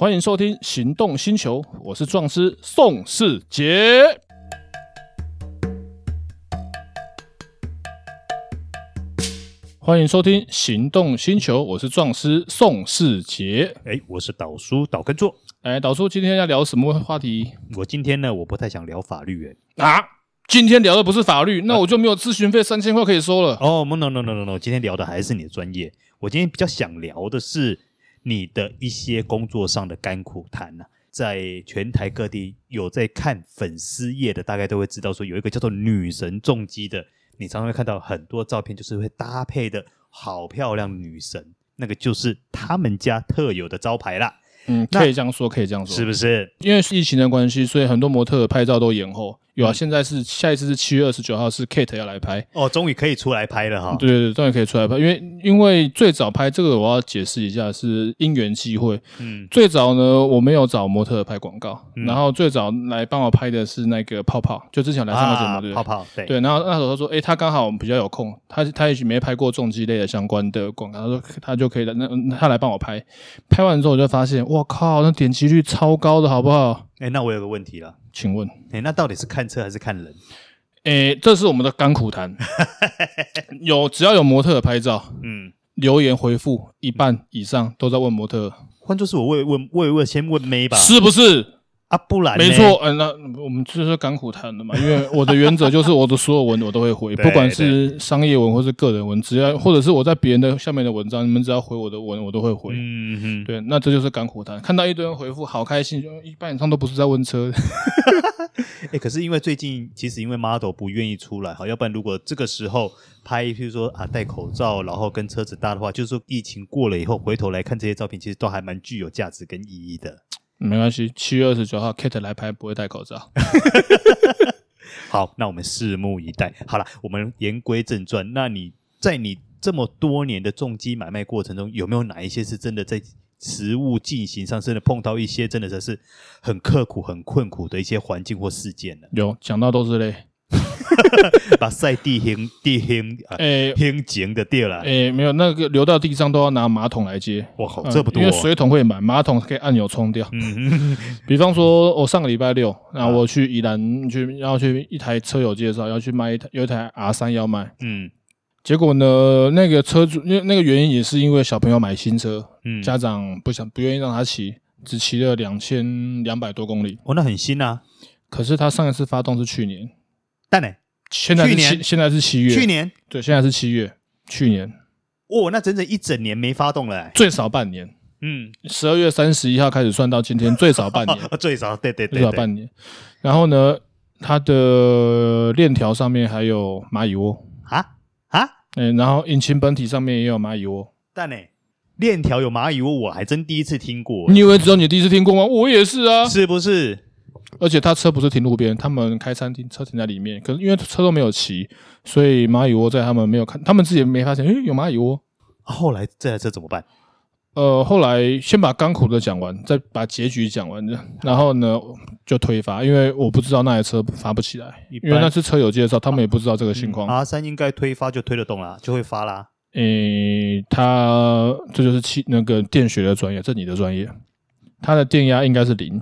欢迎收听《行动星球》，我是壮师宋世杰。欢迎收听《行动星球》，我是壮师宋世杰。哎，我是导叔导根座。哎，导叔，今天要聊什么话题？我今天呢，我不太想聊法律。哎，啊，今天聊的不是法律，那我就没有咨询费三千块可以收了。哦，no no no no no，今天聊的还是你的专业。我今天比较想聊的是你的一些工作上的甘苦谈呐。在全台各地有在看粉丝页的，大概都会知道说有一个叫做“女神重机”的。你常常会看到很多照片，就是会搭配的好漂亮女神，那个就是他们家特有的招牌啦。嗯，可以这样说，可以这样说，是不是？因为疫情的关系，所以很多模特拍照都延后。有啊，现在是下一次是七月二十九号，是 Kate 要来拍哦，终于可以出来拍了哈。对对对，终于可以出来拍，因为因为最早拍这个，我要解释一下是因缘际会。嗯，最早呢，我没有找模特拍广告，嗯、然后最早来帮我拍的是那个泡泡，就之前来上个节目对，泡泡对对。然后那时候他说，诶、欸，他刚好我们比较有空，他他也许没拍过重机类的相关的广告，他说他就可以来，那他来帮我拍。拍完之后我就发现，哇靠，那点击率超高的，好不好？哎、欸，那我有个问题了。请问，哎，那到底是看车还是看人？哎，这是我们的甘苦谈。有只要有模特拍照，嗯，留言回复一半以上都在问模特。换作是我问问问问先问妹吧，是不是？啊，不然没错，嗯，那我们就是甘苦谈的嘛，因为 我的原则就是我的所有文我都会回，不管是商业文或是个人文，只要或者是我在别人的下面的文章，你们只要回我的文，我都会回。嗯哼，对，那这就是甘苦谈。看到一堆人回复，好开心，就一般以上都不是在问车。哎、欸，可是因为最近其实因为 model 不愿意出来，好，要不然如果这个时候拍，譬如说啊戴口罩，然后跟车子搭的话，就是说疫情过了以后回头来看这些照片，其实都还蛮具有价值跟意义的。没关系，七月二十九号，Kate 来拍不会戴口罩。好，那我们拭目以待。好了，我们言归正传。那你在你这么多年的重机买卖过程中，有没有哪一些是真的在实物进行上，真的碰到一些真的是很刻苦、很困苦的一些环境或事件呢？有，讲到都是泪。把赛地形地形诶，平整的掉了诶，没有那个流到地上都要拿马桶来接。哇靠，这不多，因为水桶会满，马桶可以按钮冲掉。嗯，比方说，我上个礼拜六，然后我去宜兰去，然后去一台车友介绍，要去卖一台，有一台 R 三要卖。嗯，结果呢，那个车主，因为那个原因也是因为小朋友买新车，嗯，家长不想不愿意让他骑，只骑了两千两百多公里。哦，那很新啊。可是他上一次发动是去年。但呢？现在现在是七月。去年对，现在是七月。去年哦，那整整一整年没发动了，欸，最少半年。嗯，十二月三十一号开始算到今天，最少半年。最少，对对对，最少半年。然后呢，它的链条上面还有蚂蚁窝啊啊！嗯，然后引擎本体上面也有蚂蚁窝。但呢，链条有蚂蚁窝，我还真第一次听过。你以为只有你第一次听过吗？我也是啊，是不是？而且他车不是停路边，他们开餐厅，车停在里面。可是因为车都没有骑，所以蚂蚁窝在他们没有看，他们自己也没发现，诶、欸，有蚂蚁窝。后来这台车怎么办？呃，后来先把甘苦的讲完，再把结局讲完，然后呢就推发，因为我不知道那台车发不起来，因为那是车友介绍，他们也不知道这个情况。R 三应该推发就推得动啦，就会发啦。诶、欸，他这就是气那个电学的专业，这你的专业，他的电压应该是零。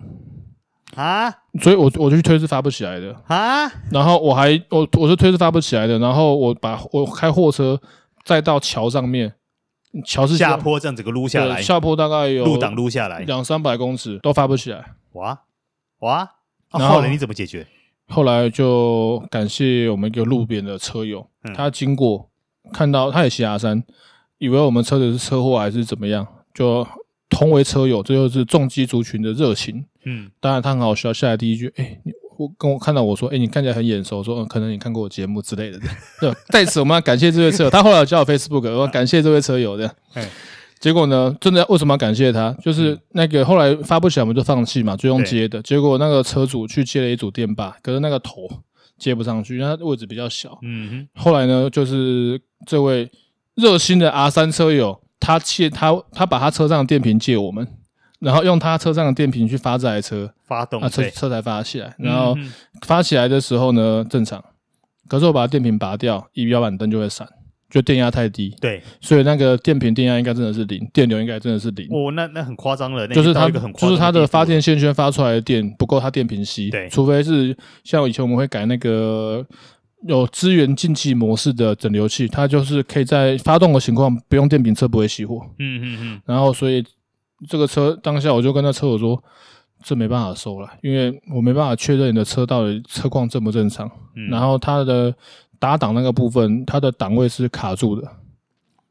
啊，所以我我就去推是发不起来的。啊，然后我还我我是推是发不起来的，然后我把我开货车再到桥上面，桥是下坡这样子个撸下来，下坡大概有路挡撸下来。两三百公尺都发不起来，哇哇，然后呢你怎么解决？后来就感谢我们一个路边的车友，他经过看到他也骑阿山以为我们车子是车祸还是怎么样，就同为车友，这就是重机族群的热情。嗯，当然他很好笑。下来第一句，哎、欸，你我跟我看到我说，哎、欸，你看起来很眼熟。说，嗯，可能你看过我节目之类的。对，在此我们要感谢这位车友。他后来加我 Facebook，我 感谢这位车友的。哎，结果呢，真的为什么要感谢他？就是那个后来发不起来，我们就放弃嘛，就用接的。结果那个车主去接了一组电霸，可是那个头接不上去，因为它位置比较小。嗯哼。后来呢，就是这位热心的 R 三车友，他借他他把他车上的电瓶借我们。然后用他车上的电瓶去发这台车，发动啊车车才发起来。然后发起来的时候呢，正常。可是我把电瓶拔掉，仪表板灯就会闪，就电压太低。对，所以那个电瓶电压应该真的是零，电流应该真的是零。哦，那那很夸张了，那就是它个很就是它的发电线圈发出来的电不够它电瓶吸。对，除非是像以前我们会改那个有支援进气模式的整流器，它就是可以在发动的情况不用电瓶车不会熄火。嗯嗯嗯。然后所以这个车当下我就跟那车友说。这没办法收了，因为我没办法确认你的车到底车况正不正常。嗯、然后它的打档那个部分，它的档位是卡住的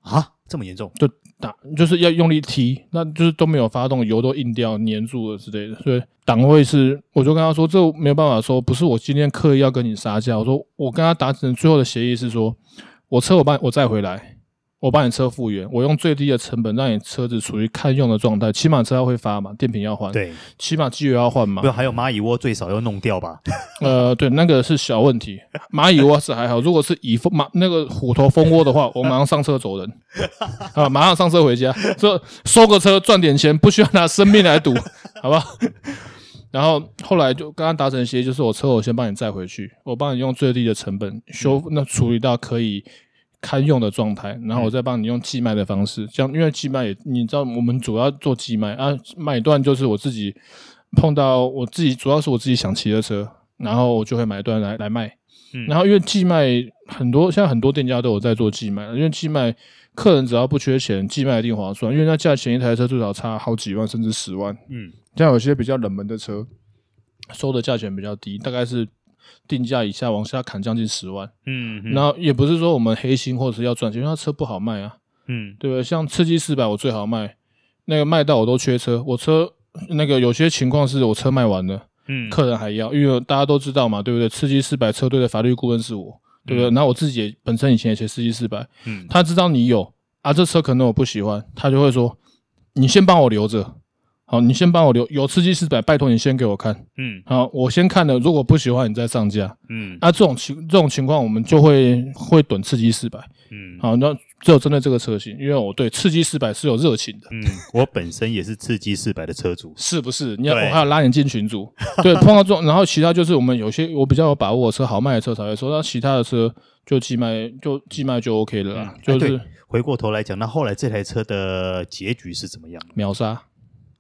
啊，这么严重？就打就是要用力踢，那就是都没有发动，油都硬掉、粘住了之类的。所以档位是，我就跟他说，这没有办法说，不是我今天刻意要跟你杀价。我说我跟他达成最后的协议是说，我车我办我再回来。我帮你车复原，我用最低的成本让你车子处于堪用的状态，起码车要会发嘛，电瓶要换，对，起码机油要换嘛。不，还有蚂蚁窝最少要弄掉吧？呃，对，那个是小问题，蚂蚁窝是还好，如果是蚁蜂马那个虎头蜂窝的话，我马上上车走人，啊，马上上车回家，这收个车赚点钱，不需要拿生命来赌，好不好？然后后来就刚刚达成协议，就是我车我先帮你载回去，我帮你用最低的成本修，那处理到可以。堪用的状态，然后我再帮你用寄卖的方式，这样，因为寄卖也你知道，我们主要做寄卖啊，买断就是我自己碰到我自己，主要是我自己想骑的车，然后我就会买断来来卖。嗯，然后因为寄卖很多，现在很多店家都有在做寄卖，因为寄卖客人只要不缺钱，寄卖一定划算，因为那价钱一台车最少差好几万甚至十万。嗯，像有些比较冷门的车，收的价钱比较低，大概是。定价以下往下砍将近十万，嗯，然后也不是说我们黑心或者是要赚钱，因为它车不好卖啊，嗯，对不对？像刺激四百我最好卖，那个卖到我都缺车，我车那个有些情况是我车卖完了，嗯，客人还要，因为大家都知道嘛，对不对？刺激四百车队的法律顾问是我，对不对？然后我自己也本身以前也学刺激四百，嗯，他知道你有啊，这车可能我不喜欢，他就会说，你先帮我留着。好，你先帮我留有刺激四百，拜托你先给我看。嗯，好，我先看了，如果不喜欢，你再上架。嗯，啊，这种情这种情况，我们就会会等刺激四百。嗯，好，那只有针对这个车型，因为我对刺激四百是有热情的。嗯，我本身也是刺激四百的车主，是不是？你要我还要拉你进群组。对，碰到这种，然后其他就是我们有些我比较有把握的车，好卖的车才会说，那其他的车就寄卖就寄卖就 OK 了啦。就是回过头来讲，那后来这台车的结局是怎么样？秒杀。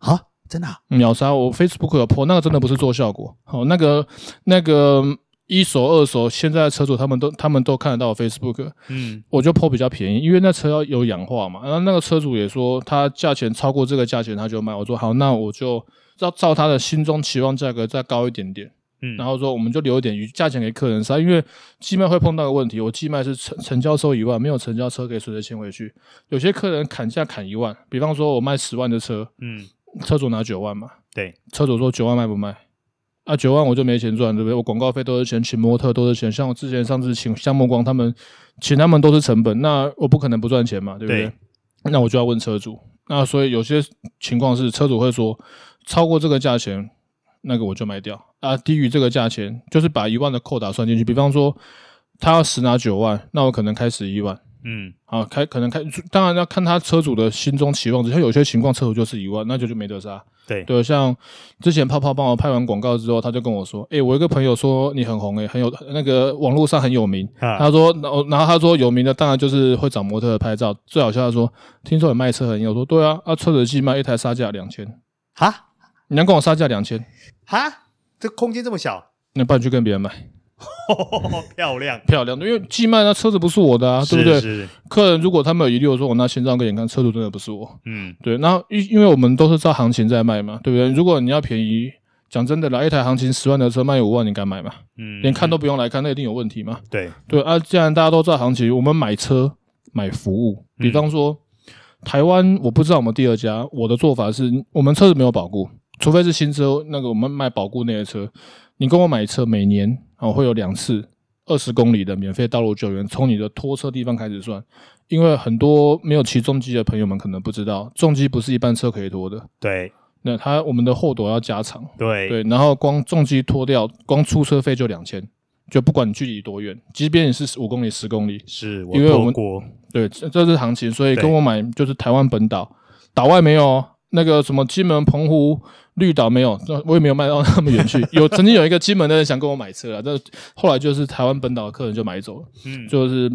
啊，真的、啊、秒杀！我 Facebook 有 po，那个真的不是做效果。好，那个那个一手、二手，现在的车主他们都他们都看得到我 Facebook。嗯，我就 po 比较便宜，因为那车要有氧化嘛。然后那个车主也说，他价钱超过这个价钱他就卖。我说好，那我就照照他的心中期望价格再高一点点。嗯，然后说我们就留一点余价钱给客人杀，因为寄卖会碰到个问题，我寄卖是成成交收一万，没有成交车可以随着签回去。有些客人砍价砍一万，比方说我卖十万的车，嗯。车主拿九万嘛？对，车主说九万卖不卖？啊，九万我就没钱赚，对不对？我广告费都是钱，请模特都是钱。像我之前上次请橡木光他们，请他们都是成本，那我不可能不赚钱嘛，对不对？对，那我就要问车主。那所以有些情况是车主会说，超过这个价钱，那个我就卖掉啊。低于这个价钱，就是把一万的扣打算进去。比方说他要实拿九万，那我可能开十一万。嗯，好，开可能开，当然要看他车主的心中期望值。像有些情况车主就是一万，那就就没得杀。对对，像之前泡泡帮我拍完广告之后，他就跟我说：“诶、欸，我一个朋友说你很红、欸，诶，很有那个网络上很有名。啊”他说，然后然后他说有名的当然就是会找模特拍照。最好笑他说，听说你卖车很有，我说对啊，啊车子寄卖一台杀价两千，哈，你能跟我杀价两千？哈，这空间这么小，那不然去跟别人买。漂亮漂亮，因为寄卖那车子不是我的啊，对不对？是客人如果他们有疑虑，我说我拿签章给你看，车主真的不是我。嗯，对。然后因因为我们都是照行情在卖嘛，对不对？如果你要便宜，讲真的来一台行情十万的车卖五万，你敢买吗？嗯，连看都不用来看，那一定有问题嘛。对对啊，既然大家都知道行情，我们买车买服务，比方说、嗯、台湾，我不知道我们第二家，我的做法是我们车子没有保固，除非是新车，那个我们卖保固那些车，你跟我买车每年。哦，会有两次二十公里的免费道路救援，从你的拖车地方开始算。因为很多没有骑重机的朋友们可能不知道，重机不是一般车可以拖的。对，那它我们的后斗要加长。对对，然后光重机拖掉，光出车费就两千，就不管你距离多远，即便你是五公里、十公里，是，因为我们过对，这是行情，所以跟我买就是台湾本岛，岛外没有。那个什么金门、澎湖、绿岛没有，我也没有卖到那么远去。有曾经有一个金门的人想跟我买车啊，但后来就是台湾本岛的客人就买走了。嗯，就是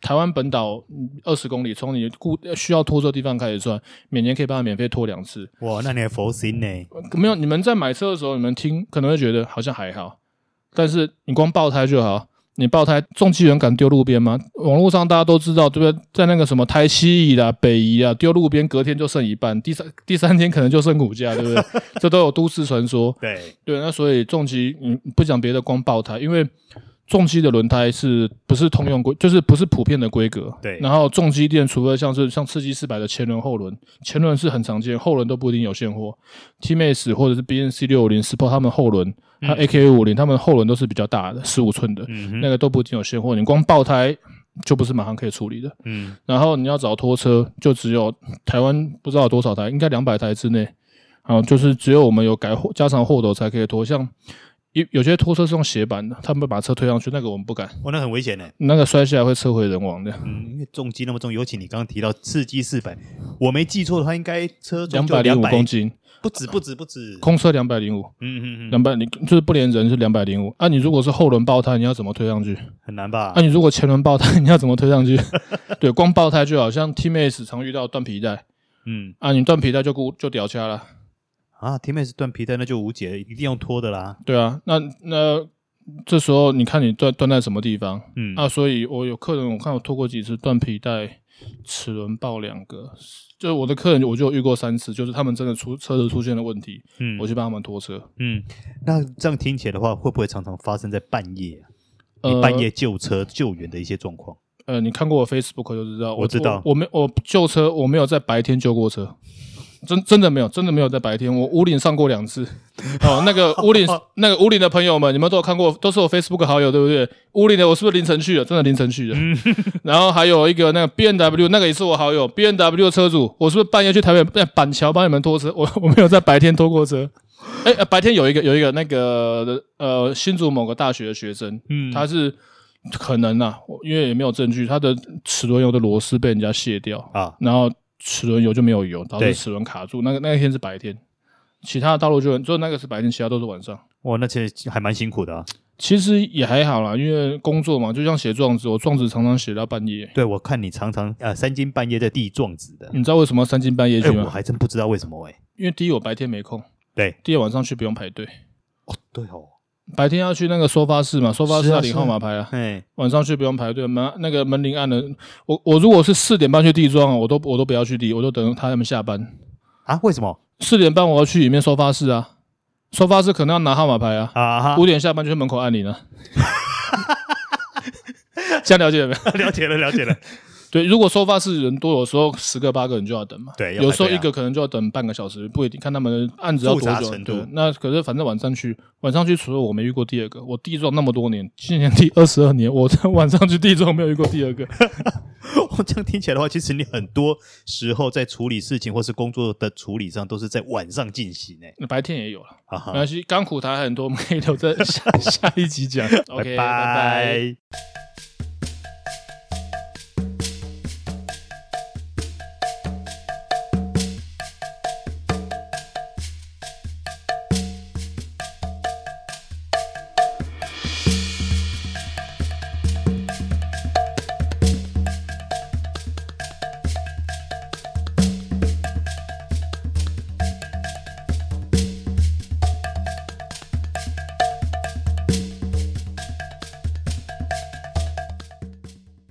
台湾本岛二十公里，从你固需要拖车的地方开始算，每年可以帮他免费拖两次。哇，那你还佛心呢？没有，你们在买车的时候，你们听可能会觉得好像还好，但是你光爆胎就好。你爆胎，重机人敢丢路边吗？网络上大家都知道，对不对？在那个什么台西移啦、北移啊，丢路边，隔天就剩一半，第三第三天可能就剩骨架，对不对？这都有都市传说。对对，那所以重机，嗯，不讲别的，光爆胎，因为重机的轮胎是不是通用规，就是不是普遍的规格。对。然后重机店，除了像是像刺激四百的前轮、后轮，前轮是很常见，后轮都不一定有现货。T-Max 或者是 BNC 六五零 Sport 他们后轮。它 AKA 五零，他们后轮都是比较大的，十五寸的，嗯、那个都不一定有现货。你光爆胎就不是马上可以处理的。嗯，然后你要找拖车，就只有台湾不知道有多少台，应该两百台之内。啊，就是只有我们有改货加长货斗才可以拖。像有有些拖车是用斜板的，他们会把车推上去，那个我们不敢。哦，那很危险呢，那个摔下来会车毁人亡的。嗯，因为重机那么重，尤其你刚刚提到刺激四百，我没记错的话，应该车重两百零五公斤。不止不止不止，空车两百零五，嗯嗯嗯，两百零就是不连人是两百零五。啊，你如果是后轮爆胎，你要怎么推上去？很难吧？啊，你如果前轮爆胎，你要怎么推上去？对，光爆胎就好像 T-Max 常遇到断皮带，嗯，啊，你断皮带就固就掉掐了。啊，T-Max 断皮带那就无解，一定要拖的啦。对啊，那那这时候你看你断断在什么地方？嗯，啊，所以我有客人，我看我拖过几次断皮带，齿轮爆两个。就是我的客人，我就遇过三次，就是他们真的出车子出现了问题，嗯，我去帮他们拖车，嗯，那这样听起来的话，会不会常常发生在半夜啊？你半夜救车救援的一些状况？呃，你看过我 Facebook 就知道，我知道，我，我没我救车，我没有在白天救过车。真真的没有，真的没有在白天。我武岭上过两次。哦，那个武岭，那个武岭的朋友们，你们都有看过，都是我 Facebook 好友，对不对？武岭的我是不是凌晨去的？真的凌晨去的。然后还有一个那个 B N W，那个也是我好友，B N W 车主，我是不是半夜去台北在板桥帮你们拖车？我 我没有在白天拖过车。哎、欸，白天有一个有一个那个呃新竹某个大学的学生，嗯，他是可能啊，因为也没有证据，他的齿轮油的螺丝被人家卸掉啊，然后。齿轮油就没有油，导致齿轮卡住。那个那一天是白天，其他的道路就就那个是白天，其他都是晚上。哇，那其实还蛮辛苦的啊。其实也还好啦，因为工作嘛，就像写状子，我状子常常写到半夜。对，我看你常常呃三更半夜在递状子的。你知道为什么三更半夜去吗？欸，我还真不知道为什么诶、欸。因为第一我白天没空，对，第二晚上去不用排队。哦，对哦。白天要去那个收发室嘛，收发室要领号码牌啊。哎，晚上去不用排队，门那个门铃按了。我我如果是四点半去递状，我都我都不要去地，我都等他们下班。啊？为什么？四点半我要去里面收发室啊，收发室可能要拿号码牌啊。啊。五点下班就去门口按铃了。这样了解了没有？了解了，了解了。对，如果收发室人多，有时候十个八个人就要等嘛。对，有时候一个可能就要等半个小时，不一定看他们案子要多久。对，那可是反正晚上去，晚上去除了我没遇过第二个。我地状那么多年，今年第二十二年，我在 晚上去地状没有遇过第二个。我这样听起来的话，其实你很多时候在处理事情或是工作的处理上，都是在晚上进行诶。那白天也有了，没关系。甘苦谈很多，我们可以留在下 下一集讲。OK，拜拜。